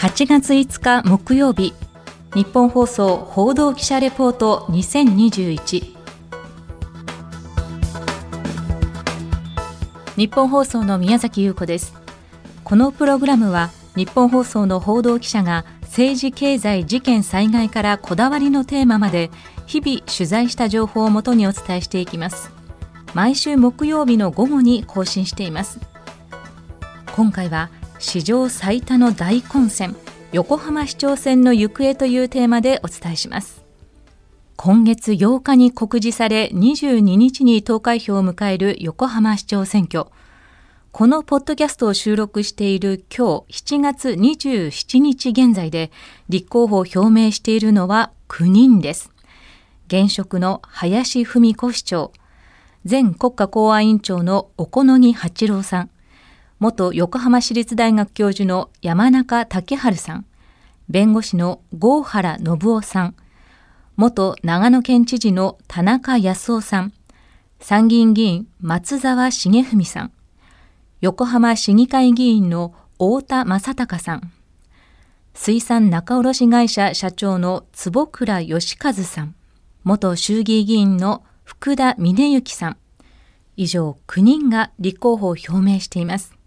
8月5日木曜日。日本放送報道記者レポート2021日本放送の宮崎優子です。このプログラムは日本放送の報道記者が政治経済事件災害からこだわりのテーマまで日々取材した情報をもとにお伝えしていきます。毎週木曜日の午後に更新しています。今回は史上最多の大混戦横浜市長選の行方というテーマでお伝えします今月8日に告示され22日に投開票を迎える横浜市長選挙このポッドキャストを収録している今日7月27日現在で立候補を表明しているのは9人です。現職の林文子市長、前国家公安委員長の小此木八郎さん、元横浜市立大学教授の山中竹春さん、弁護士の郷原信夫さん、元長野県知事の田中康夫さん、参議院議員松沢重文さん、横浜市議会議員の太田正隆さん、水産仲卸会社社長の坪倉義和さん、元衆議院議員の福田峰幸さん、以上9人が立候補を表明しています。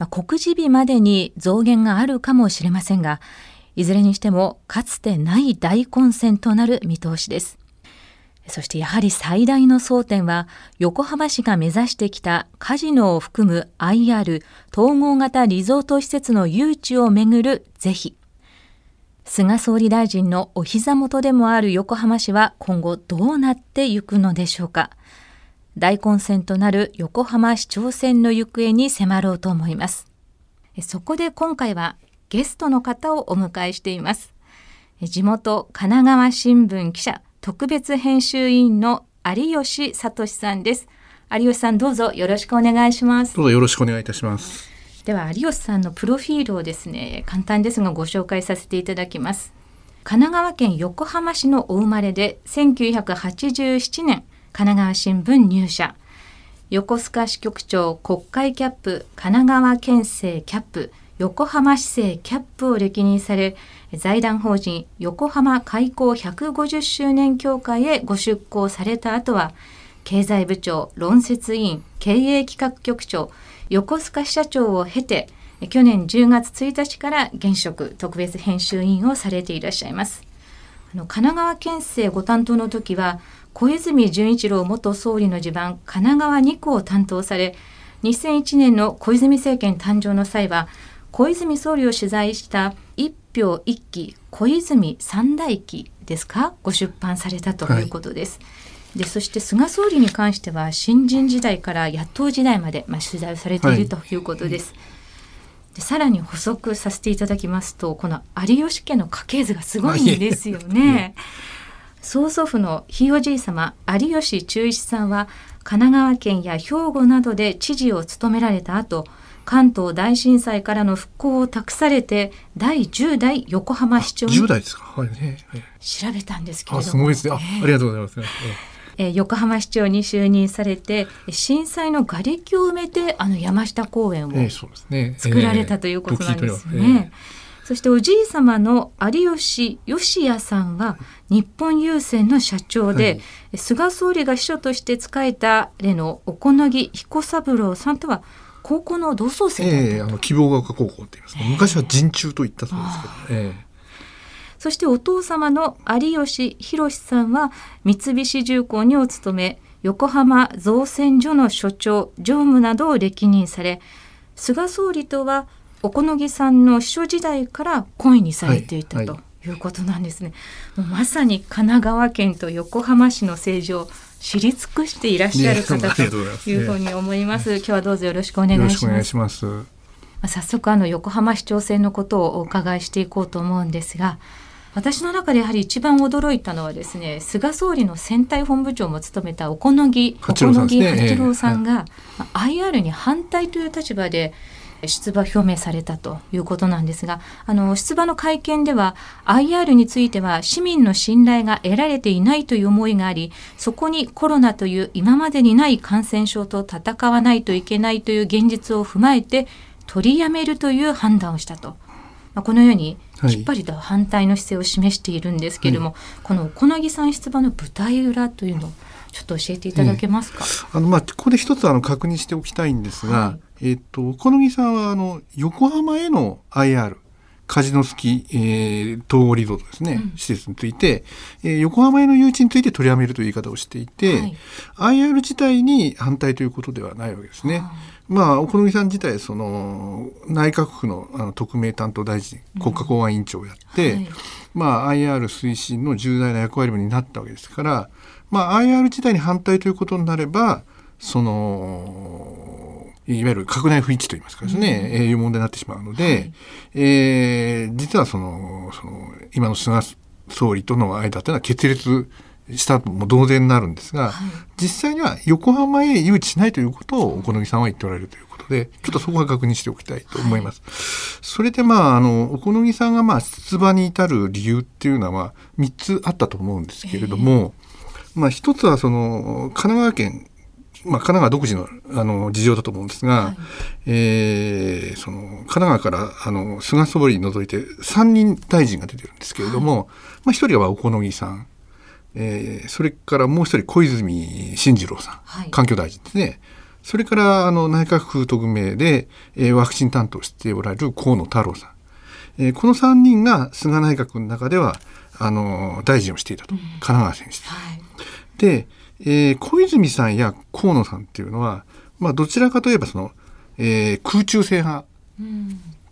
まあ、告示日までに増減があるかもしれませんが、いずれにしてもかつてない大混戦となる見通しです。そしてやはり最大の争点は横浜市が目指してきたカジノを含む IR 統合型リゾート施設の誘致をめぐる是非菅総理大臣のお膝元でもある横浜市は今後どうなっていくのでしょうか大混戦となる横浜市長選の行方に迫ろうと思いますそこで今回はゲストの方をお迎えしています地元神奈川新聞記者特別編集委員の有吉聡さんです。有吉さんどうぞよろしくお願いします。どうぞよろしくお願いいたします。では有吉さんのプロフィールをですね、簡単ですがご紹介させていただきます。神奈川県横浜市のお生まれで1987年神奈川新聞入社。横須賀支局長国会キャップ神奈川県政キャップ横浜市政キャップを歴任され財団法人横浜開港150周年協会へご出向された後は経済部長論説委員経営企画局長横須賀支社長を経て去年10月1日から現職特別編集委員をされていらっしゃいますあの神奈川県政ご担当の時は小泉純一郎元総理の地盤神奈川2区を担当され2001年の小泉政権誕生の際は小泉総理を取材した一票一期小泉三代記ですかご出版されたということです。はい、でそして菅総理に関しては新人時代から野党時代まで、まあ、取材をされているということです。はい、でさらに補足させていただきますとこの有吉家の家系図がすごいんですよね。曽祖父のひいおじい様有吉忠一さんは神奈川県や兵庫などで知事を務められた後関東大震災からの復興を託されて第10代横浜市長に代ですか、はい。ねはい、調べたんですけれども。すごいですね。あえー、ありがとうございます、えー、横浜市長に就任されて震災の瓦礫を埋めてあの山下公園を作られたということなんですね。そしておじい様の有吉義也さんは日本郵船の社長で、はい、菅総理が秘書として仕えた例の小此木彦三郎さんとは高校の同窓生ええー、あの希望が丘高校って言います。か、昔は陣中と言ったそうですけど、えー、そしてお父様の有吉弘さんは三菱重工にお勤め横浜造船所の所長常務などを歴任され菅総理とは小此木さんの秘書時代から恋にされていたということなんですね。はいはい、まさに神奈川県と横浜市の政治を知り尽くしていらっしゃる方というふうに思います。今日はどうぞよろしくお願いします。まあ、早速あの横浜市長選のことをお伺いしていこうと思うんですが、私の中でやはり一番驚いたのはですね菅総理の選対本部長も務めた小此木八郎さんが、えー、IR に反対という立場で出馬表明されたということなんですがあの出馬の会見では IR については市民の信頼が得られていないという思いがありそこにコロナという今までにない感染症と戦わないといけないという現実を踏まえて取りやめるという判断をしたと。あ、このようにきっぱりと反対の姿勢を示しているんですけれども、はい、この小野木さん出馬の舞台裏というのをちょっと教えていただけますか？えー、あのまあここで一つあの確認しておきたいんですが、はい、えっ、と小野木さんはあの横浜への IR カジノスキ、えー、統合リゾートですね、うん、施設について、えー、横浜への誘致について取りやめるという言い方をしていて、はい、IR 自体に反対ということではないわけですね。まあ、お好みさん自体、その、内閣府のあの特命担当大臣、国家公安委員長をやって、うんはい、まあ、IR 推進の重大な役割になったわけですから、まあ、IR 自体に反対ということになれば、その、いわゆる閣内不一致といいますかですね、うん、いう問題になってしまうので、はい、えー、実はその、その、今の菅総理との間というのは決裂したとも同然になるんですが、はい、実際には横浜へ誘致しないということをお好みさんは言っておられるということで、ちょっとそこは確認しておきたいと思います。はい、それでまあ、あの、お好みさんがまあ出馬に至る理由っていうのは3つあったと思うんですけれども、えー、まあ一つはその、神奈川県まあ、神奈川独自のあの事情だと思うんですが、はい、えー、その神奈川からあの菅総理除いて3人大臣が出てるんですけれども、はい、まあ、1人はお好みさん、えー、それからもう一人小泉進次郎さん、はい、環境大臣ですね。それからあの内閣府特命で、えー、ワクチン担当しておられる河野太郎さん、えー、この3人が菅内閣の中ではあの大臣をしていたと、うん、神奈川選手、はい、でえー、小泉さんや河野さんっていうのは、まあ、どちらかといえばその、えー、空中戦派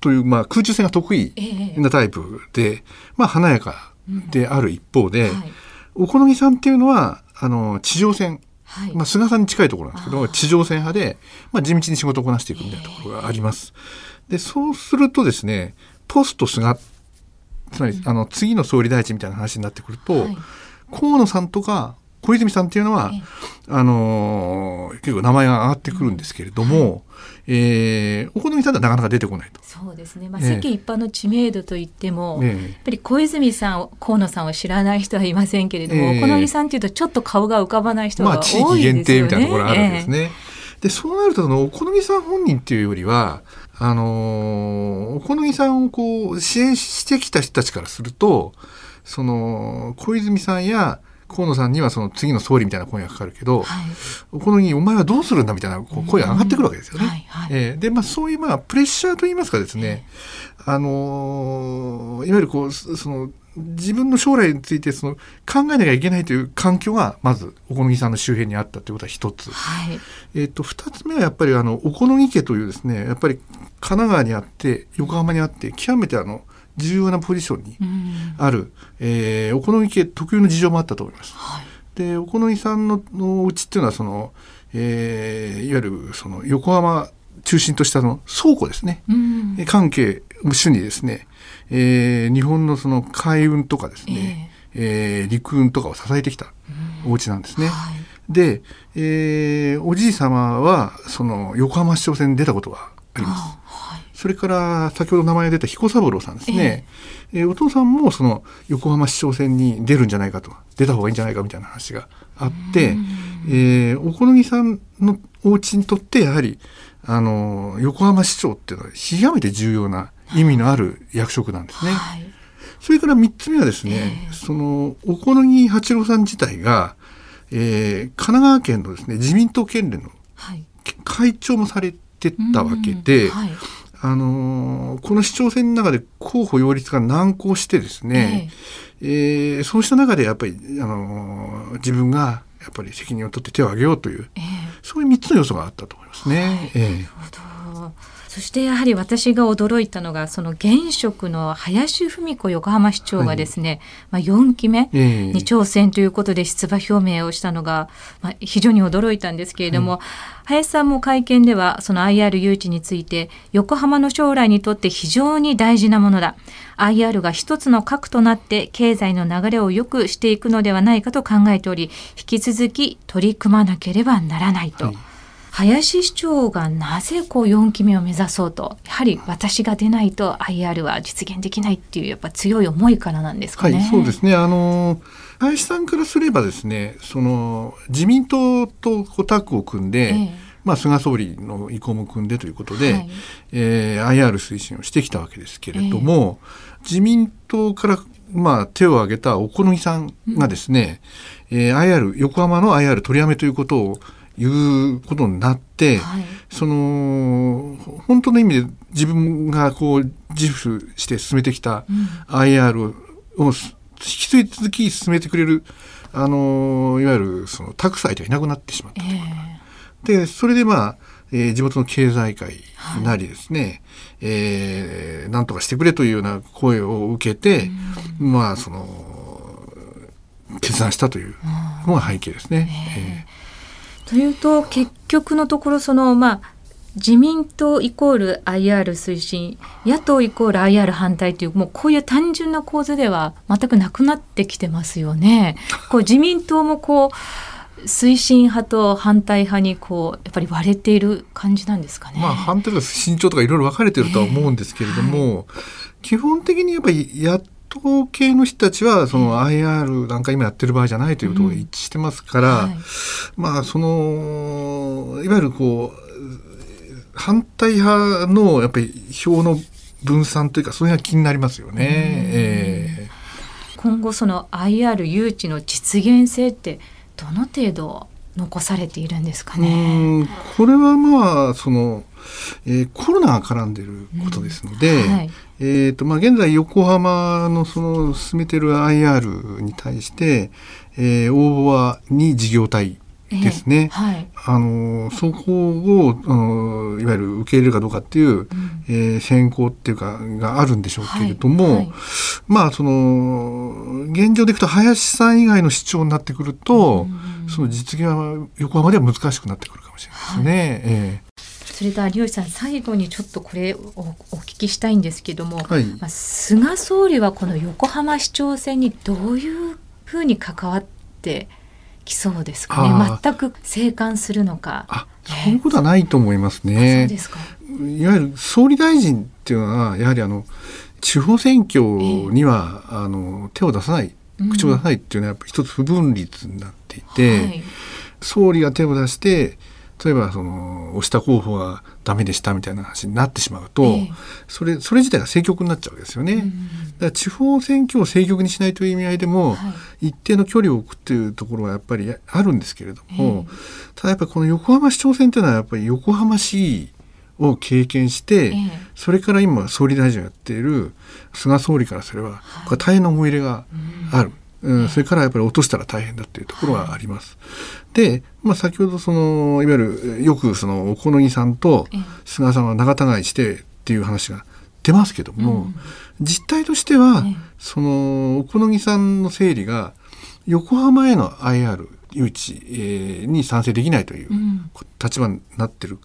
という、まあ、空中戦が得意なタイプで、えー、まあ、華やかである一方で、うんはい、お好みさんっていうのはあの地上戦、はい、まあ、菅さんに近いところなんですけど地上戦派で、まあ、地道に仕事をこなしていくみたいなところがあります。でそうするとですねポスト菅つまり、あの次の総理大臣みたいな話になってくると、はい、河野さんとか小泉さんっていうのは、あのー、結構名前が上がってくるんですけれども、はい、えー、お好みさんはなかなか出てこないと。そうですね、まあ、世間一般の知名度といっても、えー、やっぱり小泉さん河野さんを知らない人はいませんけれども、えー、お好みさんっていうとちょっと顔が浮かばない人が多いですよね。まあ、地域限定みたいなところがあるんですね。えー、でそうなるとそのお好みさん本人っていうよりはあのー、お好みさんをこう支援してきた人たちからするとその小泉さんや河野さんにはその次の総理みたいな声がかかるけど、はい、このにお前はどうするんだみたいな声が上がってくるわけですよね。えでまあそういうまあプレッシャーといいますかですね、あのー、いわゆるこうその自分の将来についてその考えなきゃいけないという環境がまずお好みさんの周辺にあったということは一つ、はい、えーと、二つ目はやっぱりあのお好み家というですねやっぱり神奈川にあって横浜にあって極めてあの重要なポジションにある、うん、えー、お好み家特有の事情もあったと思います。はい、でお好みさんののうちっていうのはその、えー、いわゆるその横浜中心としたの倉庫ですね、うん、関係主にですね、えー、日本のその海運とかですね、えー、えー、陸運とかを支えてきたお家なんですね。はい、で、えー、おじい様はその横浜市長選に出たことがあります。それから先ほど名前が出た彦三郎さんですね、えー、えー、お父さんもその横浜市長選に出るんじゃないかと出た方がいいんじゃないかみたいな話があって、えー、お好みさんのお家にとってやはりあの横浜市長っていうのは極めて重要な意味のある役職なんですね。はい、それから3つ目はですね、えー、そのお好み八郎さん自体が、えー、神奈川県のですね自民党県連の会長もされてたわけで、はい、あのこの市長選の中で候補擁立が難航してですね、ええ。ー、そうした中でやっぱり、あの自分がやっぱり責任を取って手を挙げようという、えー、そういう3つの要素があったと思いますね。はい、えー、なるほどそしてやはり私が驚いたのがその現職の林文子横浜市長がですね、はい、まあ、4期目に挑戦ということで出馬表明をしたのが、まあ、非常に驚いたんですけれども、はい、林さんも会見ではその IR 誘致について横浜の将来にとって非常に大事なものだ。IR が一つの核となって経済の流れを良くしていくのではないかと考えており引き続き取り組まなければならないと。はい林市長がなぜこう4期目を目指そうとやはり私が出ないと IR は実現できないっていうやっぱ強い思いからなんですかね。はい、そうですね。あの林さんからすればですねその自民党とタッグを組んで、ええ。まあ、菅総理の意向も組んでということで、はい、えー、IR 推進をしてきたわけですけれども、えー、自民党からまあ、手を挙げた小此木さんがですね、うん、えー、IR 横浜の IR 取りやめということを言うことになって、はい、その本当の意味で自分がこう自負して進めてきた IR を引き続き進めてくれる、あのいわゆるそのタクサイトがいなくなってしまったと、えー、でそれでまあえー、地元の経済界なりですね、はい、えー、なんとかしてくれというような声を受けて、まあその決断したというのが背景ですね。えー、というと結局のところそのまあ自民党イコール IR 推進野党イコール IR 反対というもうこういう単純な構図では全くなくなってきてますよね。こう自民党もこう推進派と反対派にこうやっぱり割れている感じなんですかね。まあ反対とか慎重とかいろいろ分かれてるとは思うんですけれども、えーはい、基本的にやっぱり野党系の人たちはその IR なんか今やってる場合じゃないということが一致してますから、うんはい、まあそのいわゆるこう反対派のやっぱり票の分散というかそれが気になりますよね。えー、今後その IR 誘致の実現性ってどの程度残されているんですかね。これはまあその、えー、コロナが絡んでいることですので、はい、えーとまあ、現在横浜のその進めている IR に対して、えー、応募は2事業体ですね、えーはい、あのそこをいわゆる受け入れるかどうかっていう、うん、えー、選考っていうかがあるんでしょうけれども、はいはい、まあその現状でいくと林さん以外の市長になってくると、うん、その実現は横浜では難しくなってくるかもしれないですね。えーそれで有吉さん最後にちょっとこれおお聞きしたいんですけども、はい、まあ、菅総理はこの横浜市長選にどういうふうに関わってきそうですか。ね全く静観するのか。あそういうことはないと思いますね。そうですか。いわゆる総理大臣っていうのはやはりあの地方選挙には、えー、あの手を出さない口を出さないっていうのはやっぱ一つ不分律になっていて、はい、総理が手を出して例えばその押した候補がダメでしたみたいな話になってしまうと、えー、それそれ自体が政局になっちゃうわけですよね。うん、だから地方選挙を政局にしないという意味合いでも、はい、一定の距離を置くっていうところはやっぱりあるんですけれども、えー、ただやっぱりこの横浜市長選っていうのはやっぱり横浜市を経験して、えー、それから今総理大臣をやっている菅総理からすれば、これ大変な思い入れがある。うんうん、それからやっぱり落としたら大変だっていうところはあります。で、まあ、先ほどそのいわゆるよくその小此木さんと菅さんは仲違いしてっていう話が出ますけども、うん、実態としては、その小此木さんの整理が横浜への IR 誘致に賛成できないという立場になってる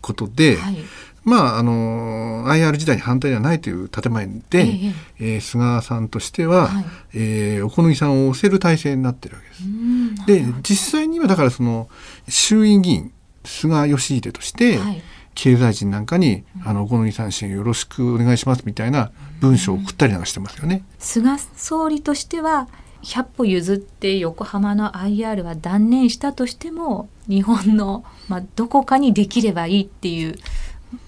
ことで、はいまあ、あの IR 時代に反対ではないという建前で、えー、えー、菅さんとしては、はい、えー、お好みさんを押せる体制になってるわけです。で実際にはだからその衆院議員菅義偉として、はい、経済人なんかに、あのお好みさん支援よろしくお願いしますみたいな文章を送ったりなんかしてますよね。菅総理としては100歩譲って横浜の IR は断念したとしても日本の、まあ、どこかにできればいいっていう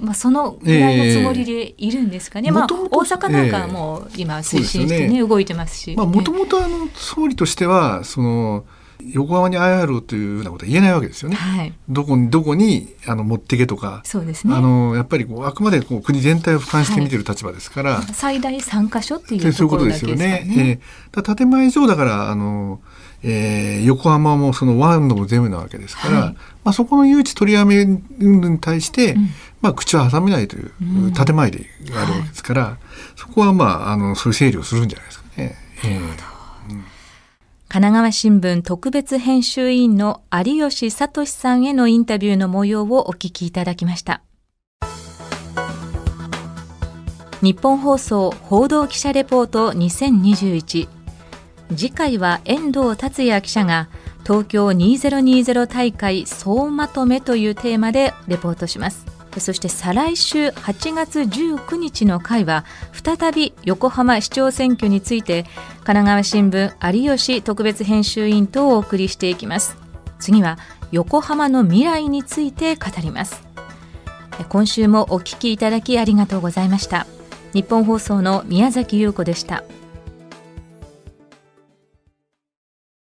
まあ、そのぐらいのつもりでいるんですかね、えー、まあ、大阪なんかも今推進してね、ね動いてますし。もともと総理としてはその横浜に IR というようなことは言えないわけですよね。はい、どこにどこにあの持ってけとか、そうですね。あのやっぱりこうあくまでこう国全体を俯瞰して見てる立場ですから、はい、最大三箇所っていうところだけですよね。そういうことですよね。えー、建前上だからあの。えー、横浜もそのワンドも全部なわけですから、はい、まあ、そこの誘致取りやめに対して、うん、まあ、口を挟めないという建前であるわけですから、うんはい、そこは、まあ、あのそういう整理をするんじゃないですかね。えー、神奈川新聞特別編集委員の有吉聡さんへのインタビューの模様をお聞きいただきました。日本放送報道記者レポート2021次回は遠藤達也記者が東京2020大会総まとめというテーマでレポートします。そして再来週8月19日の回は再び横浜市長選挙について神奈川新聞有吉特別編集員とお送りしていきます。次は横浜の未来について語ります。今週もお聞きいただきありがとうございました。日本放送の宮崎優子でした。